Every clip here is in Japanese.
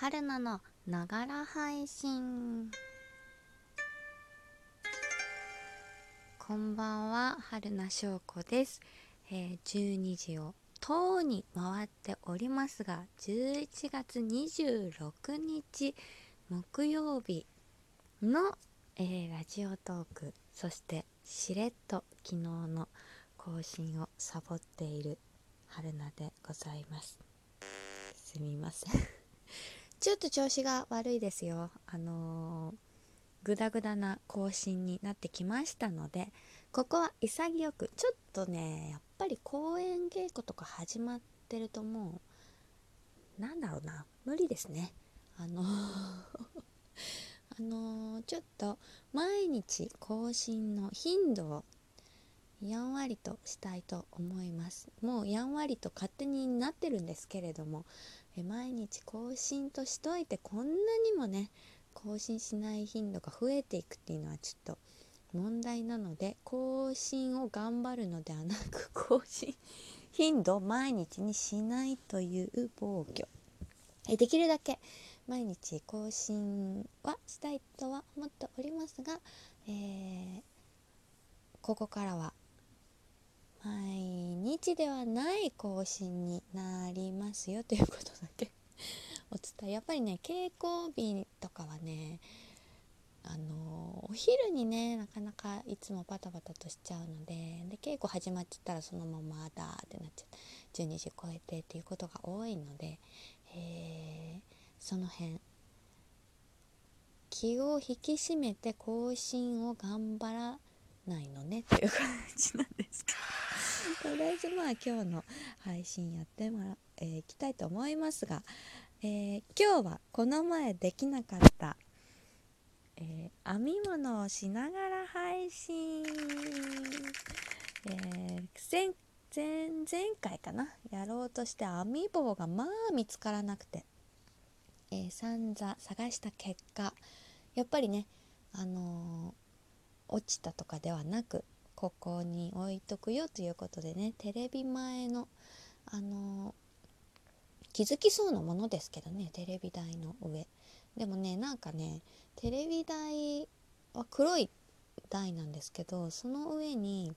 春菜のながら配信。こんばんは春名翔子です、えー、12時をとうに回っておりますが11月26日木曜日の、えー、ラジオトークそしてしれっと昨日の更新をサボっている春菜でございます。すみません。ちょっと調子が悪いですよ。あのー、グダグダな更新になってきましたのでここは潔くちょっとねやっぱり公演稽古とか始まってるともうなんだろうな無理ですね。あのー あのー、ちょっと毎日更新の頻度をやんわりとしたいと思います。もうやんわりと勝手になってるんですけれどもえ毎日更新としといてこんなにもね更新しない頻度が増えていくっていうのはちょっと問題なので更新を頑張るのではなく 更新頻度を毎日にしないという暴挙。えできるだけ毎日更新はしたいとは思っておりますが、えー、ここからは毎日ではない更新になりますよということだけ お伝えやっぱりね稽古日とかはねあのお昼にねなかなかいつもバタバタとしちゃうのでで稽古始まっちゃったらそのままだってなっちゃって12時超えてっていうことが多いので、えー、その辺気を引き締めて更新を頑張らないのねっていう感じなんですけど。とりあえずまあ今日の配信やってもら、えー、いきたいと思いますが、えー、今日はこの前できなかった、えー、編み物をしながら配信、え前前前回かな？やろうとして編み棒がまあ見つからなくて、えー、散々探した結果やっぱりねあの落ちたとかではなくここに置いとくよということでねテレビ前のあの気づきそうなものですけどねテレビ台の上。でもねなんかねテレビ台は黒い台なんですけどその上に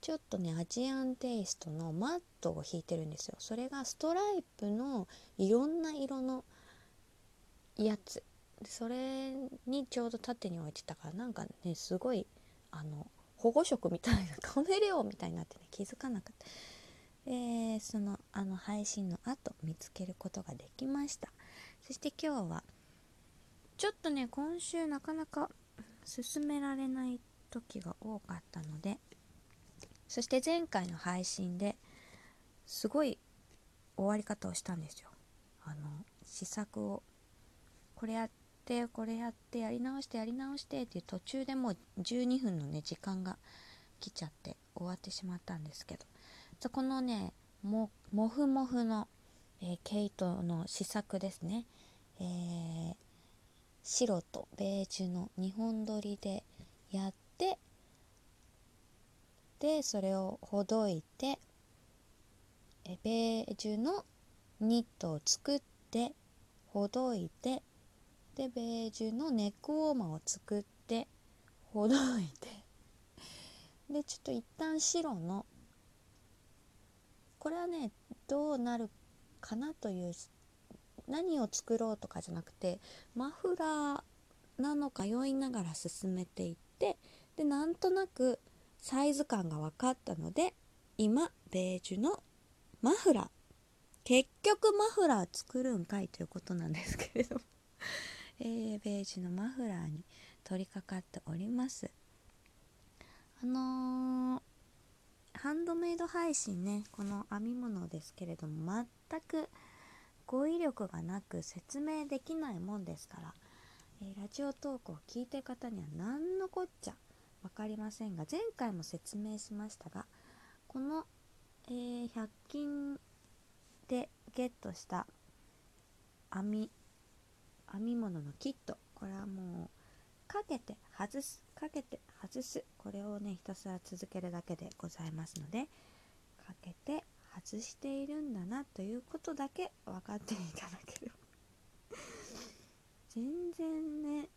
ちょっとねアジアンテイストのマットを引いてるんですよ。それがストライプのいろんな色のやつ。それにちょうど縦に置いてたからなんかねすごいあの保護色みたいなカメレオンみたいになってね気づかなかった、えー、そのあの配信の後見つけることができました。そして今日はちょっとね今週なかなか進められない時が多かったのでそして前回の配信ですごい終わり方をしたんですよ。あの試作をこれやっってこれやってやり直してやり直してっていう途中でもう12分のね時間が来ちゃって終わってしまったんですけど。このねももふもふの、えー、毛糸の試作ですね、えー、白とベージュの2本取りでやってでそれをほどいてえベージュのニットを作ってほどいてでベージュのネックウォーマーを作ってほどいて でちょっと一旦白のこれはねどうなるかなという何を作ろうとかじゃなくてマフラーなのか酔いながら進めていってでなんとなくサイズ感が分かったので今ベージュのマフラー。結局マフラー作るんかいということなんですけれども。えー、ベージュのマフラーに取り掛かっております。あのー、ハンドメイド配信ねこの編み物ですけれども全く語彙力がなく説明できないもんですから、えー、ラジオトークを聞いてる方には何のこっちゃ分かりませんが前回も説明しましたがこの、えー、100均でゲットした編み編み物のキット。これはもうかけて外す。かけて外す。これをねひたすら続けるだけでございますのでかけて外しているんだなということだけ分かっていただければ。全然ね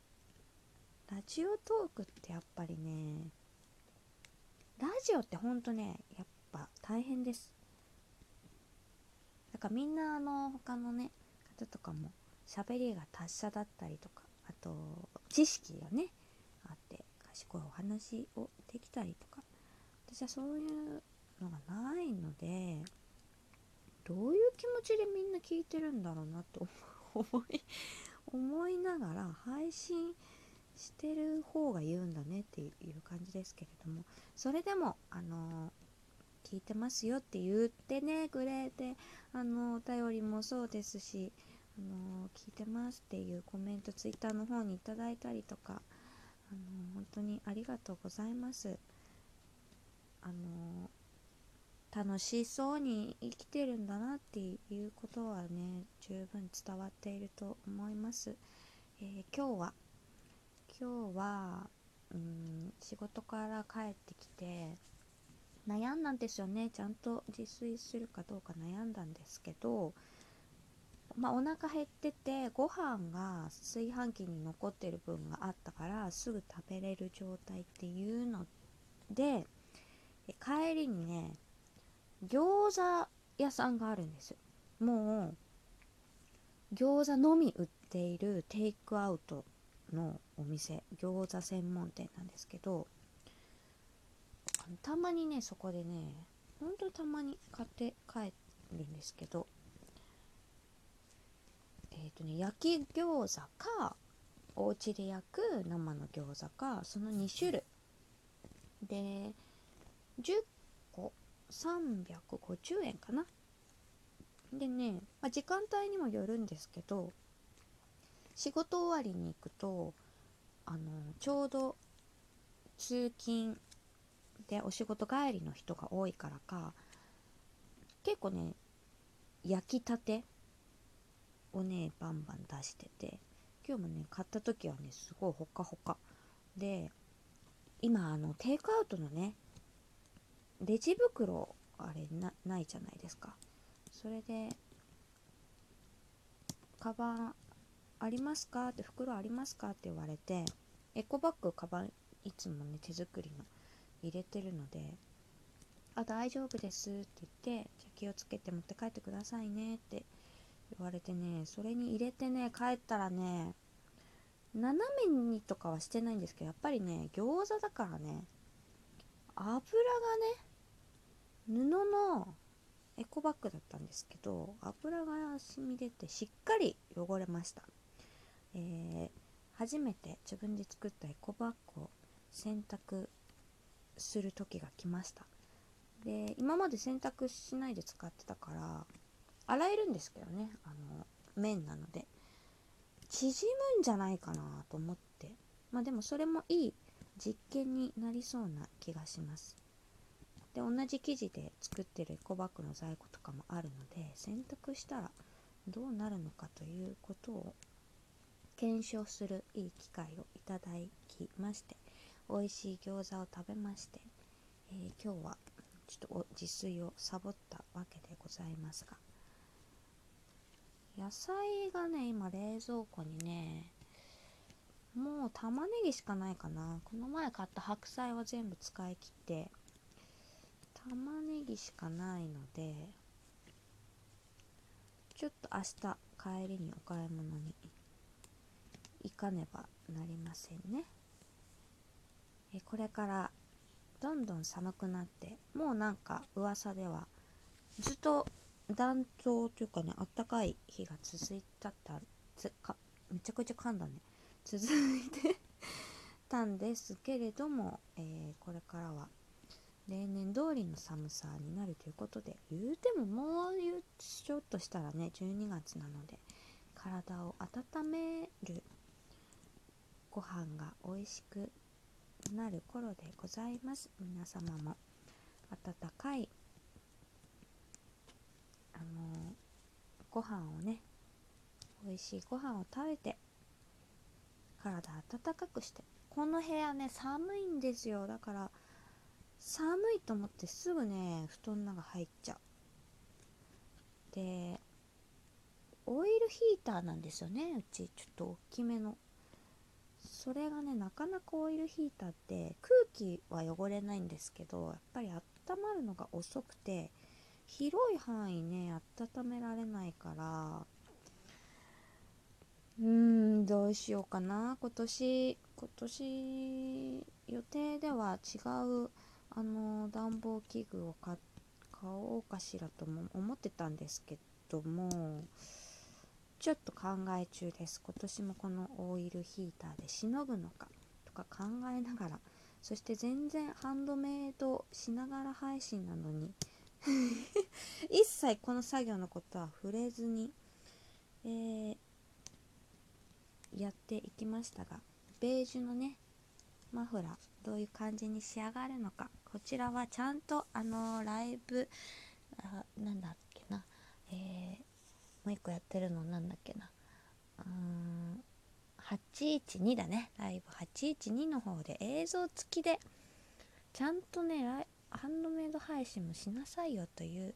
ラジオトークってやっぱりねラジオってほんとねやっぱ大変です。だからみんなあの他のね方とかも喋りが達者だったりとかあと知識がねあって賢いお話をできたりとか私はそういうのがないのでどういう気持ちでみんな聞いてるんだろうなと思 い思いながら配信してる方が言うんだねっていう感じですけれどもそれでもあの聞いてますよって言ってねくれてあのお便りもそうですしあの聞いてますっていうコメントツイッターの方にいただいたりとかあの本当にありがとうございます。あの楽しそうに生きてるんだなっていうことはね十分伝わっていると思います、えー、今日は今日はうん仕事から帰ってきて悩んだんですよね。ちゃんと自炊するかどうか悩んだんですけどまあ、お腹減っててご飯が炊飯器に残ってる分があったからすぐ食べれる状態っていうので帰りにね餃子屋さんがあるんですもう餃子のみ売っているテイクアウトのお店餃子専門店なんですけどたまにねそこでねほんとたまに買って帰るんですけどえっ、ー、とね焼き餃子かお家で焼く生の餃子かその2種類。で10個350円かな。でね、まあ、時間帯にもよるんですけど仕事終わりに行くとあのちょうど通勤でお仕事帰りの人が多いからか結構ね焼きたてをねバンバン出してて今日もね買った時はねすごいほかほかで今あのテイクアウトのねレジ袋あれないじゃないですかそれで「カバンありますか?」って「袋ありますか?」って言われてエコバッグカバンいつもね手作りの入れてるので「あ大丈夫です」って言って「じゃ気をつけて持って帰ってくださいね」って言われてねそれに入れてね帰ったらね斜めにとかはしてないんですけどやっぱりね餃子だからね油がね布のエコバッグだったんですけど油が染み出てしっかり汚れました、えー、初めて自分で作ったエコバッグを洗濯する時が来ました。で今まで洗濯しないで使ってたから洗えるんですけどね。あの綿なので。縮むんじゃないかなと思って。まあでもそれもいい実験になりそうな気がします。で同じ生地で作ってるエコバッグの在庫とかもあるので洗濯したらどうなるのかということを検証するいい機会をいただきまして美味しい餃子を食べまして、えー、今日はちょっと自炊をサボったわけでございますが菜がね今冷蔵庫にねもう玉ねぎしかないかな。この前買った白菜は全部使い切って玉ねぎしかないのでちょっと明日帰りにお買い物に行かねばなりませんね。えこれからどんどん寒くなってもうなんか噂ではずっと暖冬というかねあったかい日が続いたったつかめちゃくちゃ噛んだね。続いてたんですけれども、えー、これからは例年通りの寒さになるということで言うてももうちょっとしたらね12月なので体を温めるご飯が美味しくなる頃でございます。皆様も温かいあのご飯をね美味しいご飯を食べて体温かくして。この部屋ね寒いんですよ。だから寒いと思ってすぐね布団の中入っちゃう。でオイルヒーターなんですよね。うちちょっと大きめの。それがねなかなかオイルヒーターって空気は汚れないんですけどやっぱり温まるのが遅くて広い範囲ね温められないから。うーんどうしようかな。今年今年予定では違うあの暖房器具を買おうかしらとも思ってたんですけどもちょっと考え中です。今年もこのオイルヒーターでしのぐのかとか考えながら。そして全然ハンドメイドしながら配信なのに 一切この作業のことは触れずに、えー、やっていきましたがベージュのねマフラーどういう感じに仕上がるのかこちらはちゃんとあのー、ライブあなんだっけなえー、もう一個やってるのなんだっけなうーん812だねライブ812の方で映像付きでちゃんとねハンドメイド配信もしなさいよという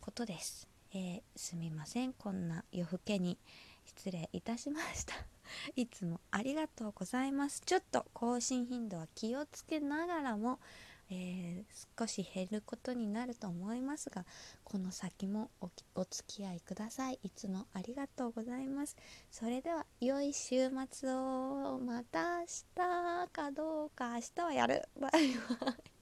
ことです。えー、すみません。こんな夜更けに失礼いたしました。いつもありがとうございます。ちょっと更新頻度は気をつけながらも、えー、少し減ることになると思いますが、この先もおお付き合いください。いつもありがとうございます。それでは、良い週末を。また明日かどうか、明日はやる。バイバイ。